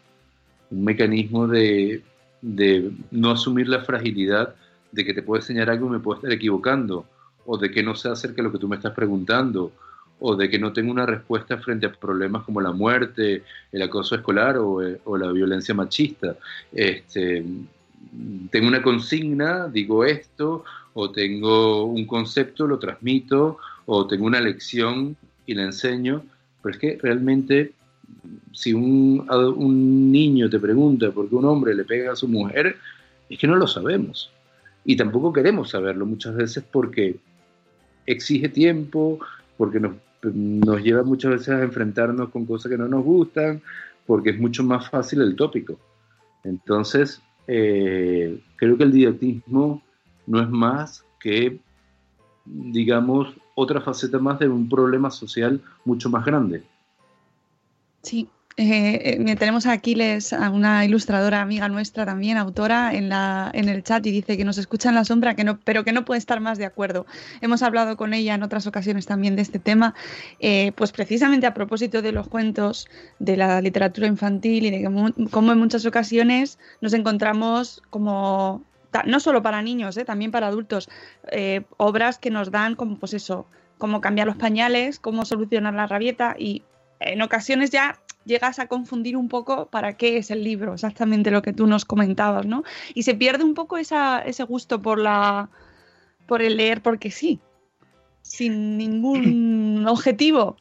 un mecanismo de, de no asumir la fragilidad de que te puedo enseñar algo y me puedo estar equivocando, o de que no sé acerca de lo que tú me estás preguntando, o de que no tengo una respuesta frente a problemas como la muerte, el acoso escolar o, eh, la violencia machista. Este, tengo una consigna, digo esto, o tengo un concepto, lo transmito, o tengo una lección y la enseño, pero es que realmente si un, un niño te pregunta por qué un hombre le pega a su mujer, es que no lo sabemos. Y tampoco queremos saberlo muchas veces porque exige tiempo, porque nos, nos lleva muchas veces a enfrentarnos con cosas que no nos gustan, porque es mucho más fácil el tópico. Entonces, eh, creo que el didactismo no es más que, digamos, otra faceta más de un problema social mucho más grande. Sí, Eh, eh, tenemos a Aquiles, a una ilustradora amiga nuestra también, autora, en, la, en el chat y dice que nos escucha en la sombra, que no, pero que no puede estar más de acuerdo. Hemos hablado con ella en otras ocasiones también de este tema, eh, pues precisamente a propósito de los cuentos, de la literatura infantil y de cómo en muchas ocasiones nos encontramos como, no solo para niños, también para adultos, obras que nos dan como, pues eso, cómo cambiar los pañales, cómo solucionar la rabieta y en ocasiones ya llegas a confundir un poco para qué es el libro, exactamente lo que tú nos comentabas, ¿no? Y se pierde un poco esa, ese gusto por la por el leer porque sí, sin ningún objetivo.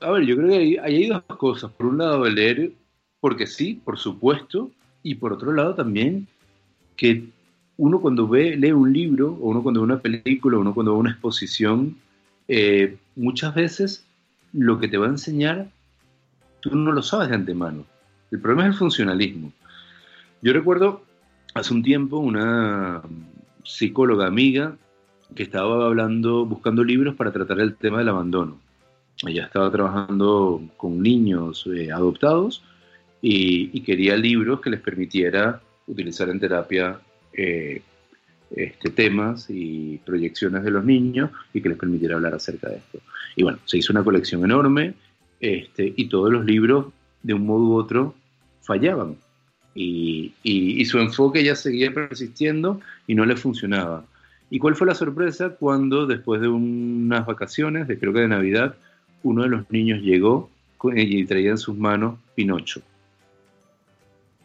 A ver, yo creo que hay, hay dos cosas. Por un lado, el leer porque sí, por supuesto, y por otro lado también que uno cuando ve, lee un libro, o uno cuando ve una película, o uno cuando ve una exposición, eh, muchas veces lo que te va a enseñar tú no lo sabes de antemano. El problema es el funcionalismo. Yo recuerdo hace un tiempo una psicóloga amiga que estaba hablando, buscando libros para tratar el tema del abandono. Ella estaba trabajando con niños eh, adoptados y, quería libros que les permitiera utilizar en terapia eh, este, temas y proyecciones de los niños y que les permitiera hablar acerca de esto. Y bueno, se hizo una colección enorme este, y todos los libros, de un modo u otro, fallaban. Y, su enfoque ya seguía persistiendo y no le funcionaba. ¿Y cuál fue la sorpresa cuando después de unas vacaciones, de creo que de Navidad, uno de los niños llegó y traía en sus manos Pinocho?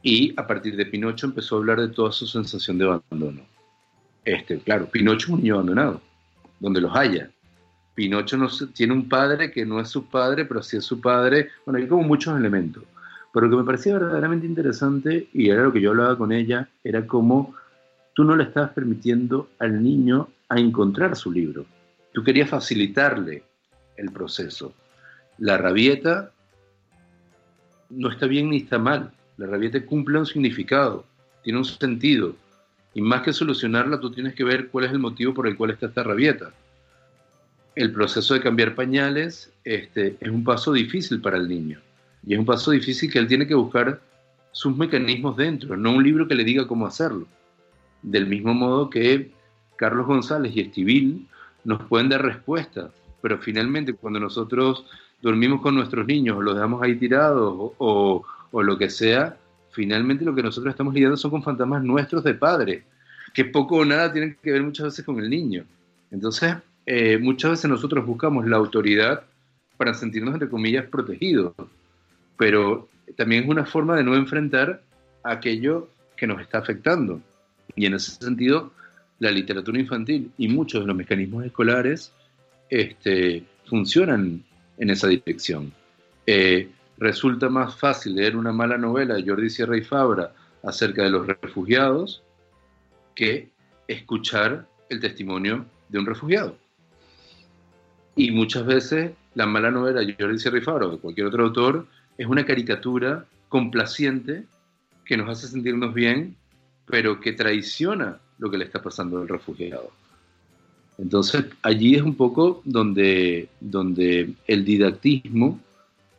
Y a partir de Pinocho empezó a hablar de toda su sensación de abandono. Este, claro, Pinocho es un niño abandonado, donde los haya. Pinocho no, tiene un padre que no es su padre, pero sí es su padre. Bueno, hay como muchos elementos. Pero lo que me parecía verdaderamente interesante, y era lo que yo hablaba con ella, era cómo tú no le estabas permitiendo al niño a encontrar su libro. Tú querías facilitarle el proceso. La rabieta no está bien ni está mal. La rabieta cumple un significado, tiene un sentido. Y más que solucionarla, tú tienes que ver cuál es el motivo por el cual está esta rabieta el proceso de cambiar pañales este, es un paso difícil para el niño. Y es un paso difícil que él tiene que buscar sus mecanismos dentro, no un libro que le diga cómo hacerlo. Del mismo modo que Carlos González y Estivil nos pueden dar respuestas, pero finalmente cuando nosotros dormimos con nuestros niños los dejamos ahí tirados o lo que sea, finalmente lo que nosotros estamos lidiando son con fantasmas nuestros de padre, que poco o nada tienen que ver muchas veces con el niño. Entonces, eh, muchas veces nosotros buscamos la autoridad para sentirnos, entre comillas, protegidos, pero también es una forma de no enfrentar aquello que nos está afectando. Y en ese sentido, la literatura infantil y muchos de los mecanismos escolares este, funcionan en esa dirección. Eh, resulta más fácil leer una mala novela de Jordi Sierra y Fabra acerca de los refugiados que escuchar el testimonio de un refugiado. Y muchas veces la mala novela de Jordi Sierra o de cualquier otro autor es una caricatura complaciente que nos hace sentirnos bien, pero que traiciona lo que le está pasando al refugiado. Entonces allí es un poco donde, donde el didactismo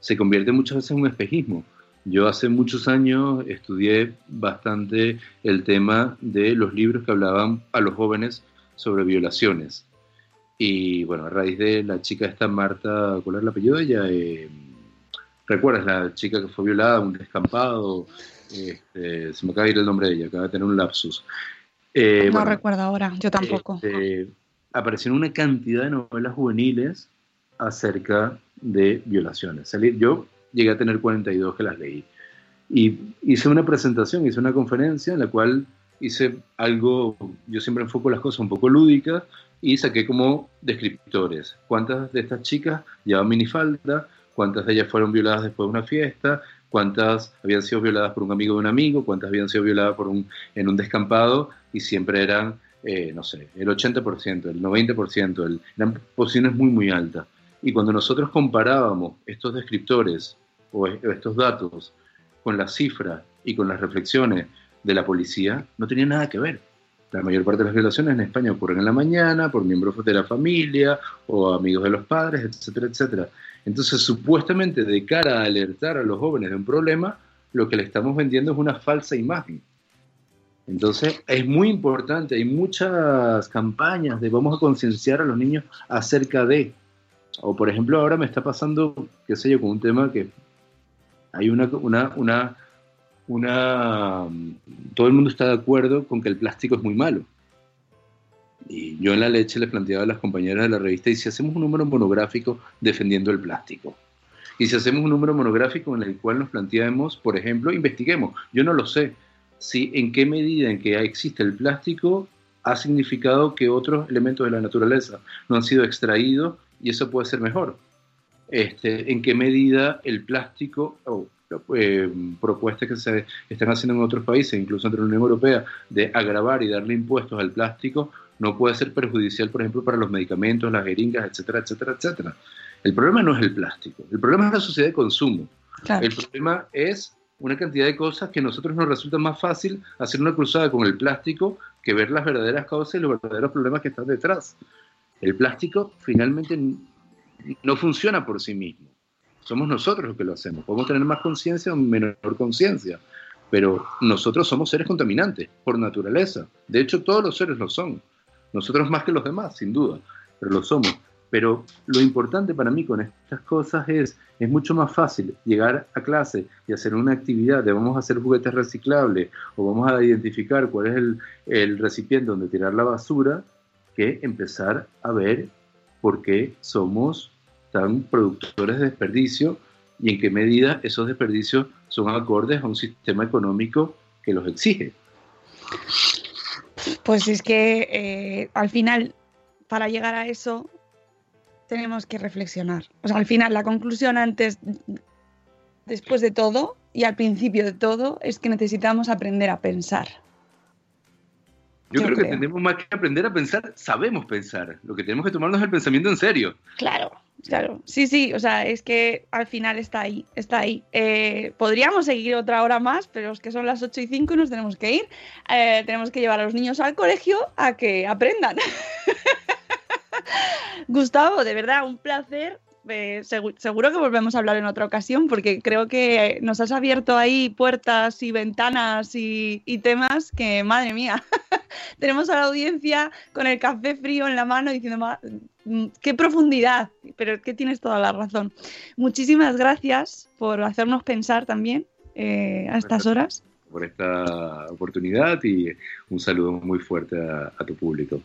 se convierte muchas veces en un espejismo. Yo hace muchos años estudié bastante el tema de los libros que hablaban a los jóvenes sobre violaciones. Y bueno, a raíz de la chica esta Marta, ¿cuál es el apellido de ella? Eh, ¿Recuerdas la chica que fue violada, un descampado? Este, se me acaba de ir el nombre de ella, acaba de tener un lapsus. Eh, no recuerdo ahora, yo tampoco. Este, aparecieron una cantidad de novelas juveniles acerca de violaciones. Yo llegué a tener 42 que las leí. Y hice una presentación, hice una conferencia en la cual hice algo, yo siempre enfoco las cosas un poco lúdicas, y saqué como descriptores. ¿Cuántas de estas chicas llevaban minifalda? ¿Cuántas de ellas fueron violadas después de una fiesta? ¿Cuántas habían sido violadas por un amigo de un amigo? ¿Cuántas habían sido violadas por un, en un descampado? Y siempre eran, eh, no sé, el 80%, el 90%, el, eran posiciones muy, muy altas. Y cuando nosotros comparábamos estos descriptores o estos datos con las cifras y con las reflexiones de la policía, no tenía nada que ver La mayor parte de las violaciones en España ocurren en la mañana por miembros de la familia o amigos de los padres, etcétera, etcétera. Entonces, supuestamente, de cara a alertar a los jóvenes de un problema, lo que le estamos vendiendo es una falsa imagen. Entonces, es muy importante, hay muchas campañas de vamos a concienciar a los niños acerca de, o por ejemplo, ahora me está pasando, qué sé yo, con un tema que hay una, una, una Todo el mundo está de acuerdo con que el plástico es muy malo. Y yo en la leche le planteaba a las compañeras de la revista, ¿y si hacemos un número monográfico defendiendo el plástico? Y si hacemos un número monográfico en el cual nos planteamos, por ejemplo, investiguemos, yo no lo sé, si en qué medida en que existe el plástico ha significado que otros elementos de la naturaleza no han sido extraídos y eso puede ser mejor. Este, en qué medida el plástico, eh, propuestas que se están haciendo en otros países, incluso entre la Unión Europea, de agravar y darle impuestos al plástico, no puede ser perjudicial, por ejemplo, para los medicamentos, las jeringas, etcétera, etcétera, etcétera. El problema no es el plástico, el problema es la sociedad de consumo. El problema es una cantidad de cosas que a nosotros nos resulta más fácil hacer una cruzada con el plástico que ver las verdaderas causas y los verdaderos problemas que están detrás. El plástico finalmente no funciona por sí mismo. Somos nosotros los que lo hacemos. Podemos tener más conciencia o menor conciencia, pero nosotros somos seres contaminantes por naturaleza. De hecho, todos los seres lo son. Nosotros más que los demás, sin duda, pero lo somos. Pero lo importante para mí con estas cosas es, es mucho más fácil llegar a clase y hacer una actividad de vamos a hacer juguetes reciclables o vamos a identificar cuál es el, recipiente donde tirar la basura, que empezar a ver por qué somos tan productores de desperdicio y en qué medida esos desperdicios son acordes a un sistema económico que los exige. Pues es que eh, al final, para llegar a eso, tenemos que reflexionar. O sea, al final, la conclusión antes, después de todo y al principio de todo, es que necesitamos aprender a pensar. Yo, creo, que tenemos más que aprender a pensar, sabemos pensar. Lo que tenemos que tomarnos es el pensamiento en serio. Claro, Claro, sí, sí, o sea, es que al final está ahí, está ahí. Eh, podríamos seguir otra hora más, pero es que son las 8 y 5 y nos tenemos que ir. Eh, tenemos que llevar a los niños al colegio a que aprendan. Gustavo, de verdad, un placer eh, seguro que volvemos a hablar en otra ocasión porque creo que nos has abierto ahí puertas y ventanas y, temas que, madre mía, tenemos a la audiencia con el café frío en la mano diciendo, mm, qué profundidad, pero que tienes toda la razón. Muchísimas gracias por hacernos pensar también eh, a estas horas. Por esta oportunidad y un saludo muy fuerte a, tu público.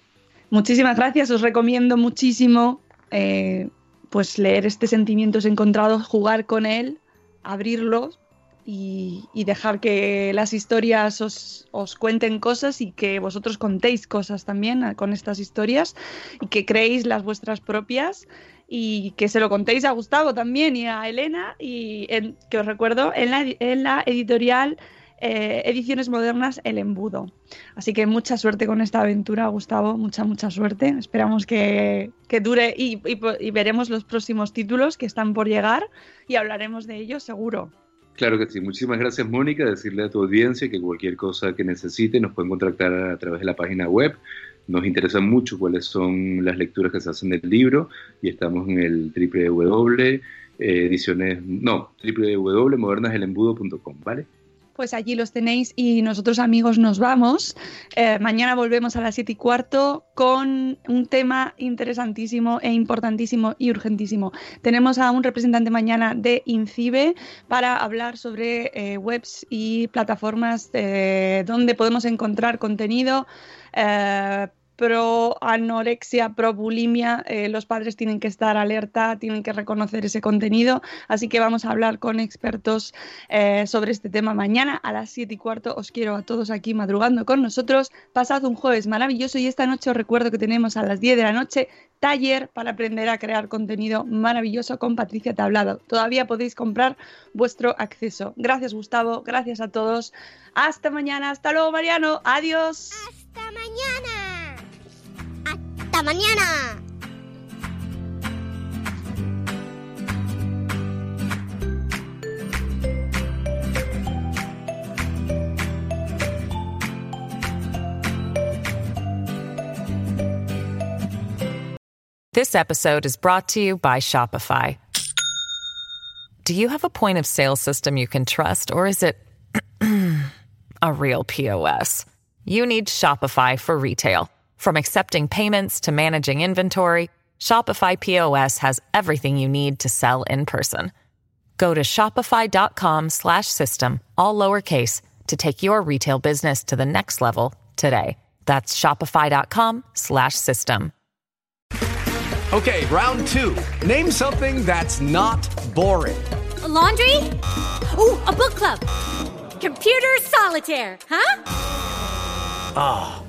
Muchísimas gracias, os recomiendo muchísimo. Eh, pues leer este sentimientos encontrados, jugar con él, abrirlos y, dejar que las historias os, os, cuenten cosas y que vosotros contéis cosas también con estas historias y que creéis las vuestras propias y que se lo contéis a Gustavo también y a Elena y que os recuerdo en la, en la editorial eh, ediciones modernas El Embudo. Así que mucha suerte con esta aventura, Gustavo, mucha, mucha suerte. Esperamos que, dure y, veremos los próximos títulos que están por llegar y hablaremos de ellos seguro. Claro que sí. Muchísimas gracias, Mónica. Decirle a tu audiencia que cualquier cosa que necesite nos pueden contactar a través de la página web. Nos interesa mucho cuáles son las lecturas que se hacen del libro y estamos en el www eh, ediciones, no, www.modernaselembudo.com, ¿vale? Pues allí los tenéis y nosotros amigos nos vamos. Eh, mañana volvemos a las 7 y cuarto con un tema interesantísimo e importantísimo y urgentísimo. Tenemos a un representante mañana de INCIBE para hablar sobre eh, webs y plataformas eh, donde podemos encontrar contenido pro anorexia, pro bulimia, eh, los padres tienen que estar alerta, tienen que reconocer ese contenido. Así que vamos a hablar con expertos eh, sobre este tema mañana a las 7 y cuarto. Os quiero a todos aquí madrugando con nosotros. Pasad un jueves maravilloso y esta noche os recuerdo que tenemos a las 10 de la noche taller para aprender a crear contenido maravilloso con Patricia Tablado. Todavía podéis comprar vuestro acceso. Gracias Gustavo, gracias a todos. Hasta mañana, hasta luego Mariano, adiós. Hasta mañana Hasta mañana. This episode is brought to you by Shopify. Do you have a point of sale system you can trust, or is it a real POS? You need Shopify for retail. From accepting payments to managing inventory, Shopify POS has everything you need to sell in person. Go to shopify.com slash system, all lowercase, to take your retail business to the next level today. That's shopify.com slash system. Okay, round two. Name something that's not boring. A laundry? Ooh, a book club. Computer solitaire, huh? Ah, oh,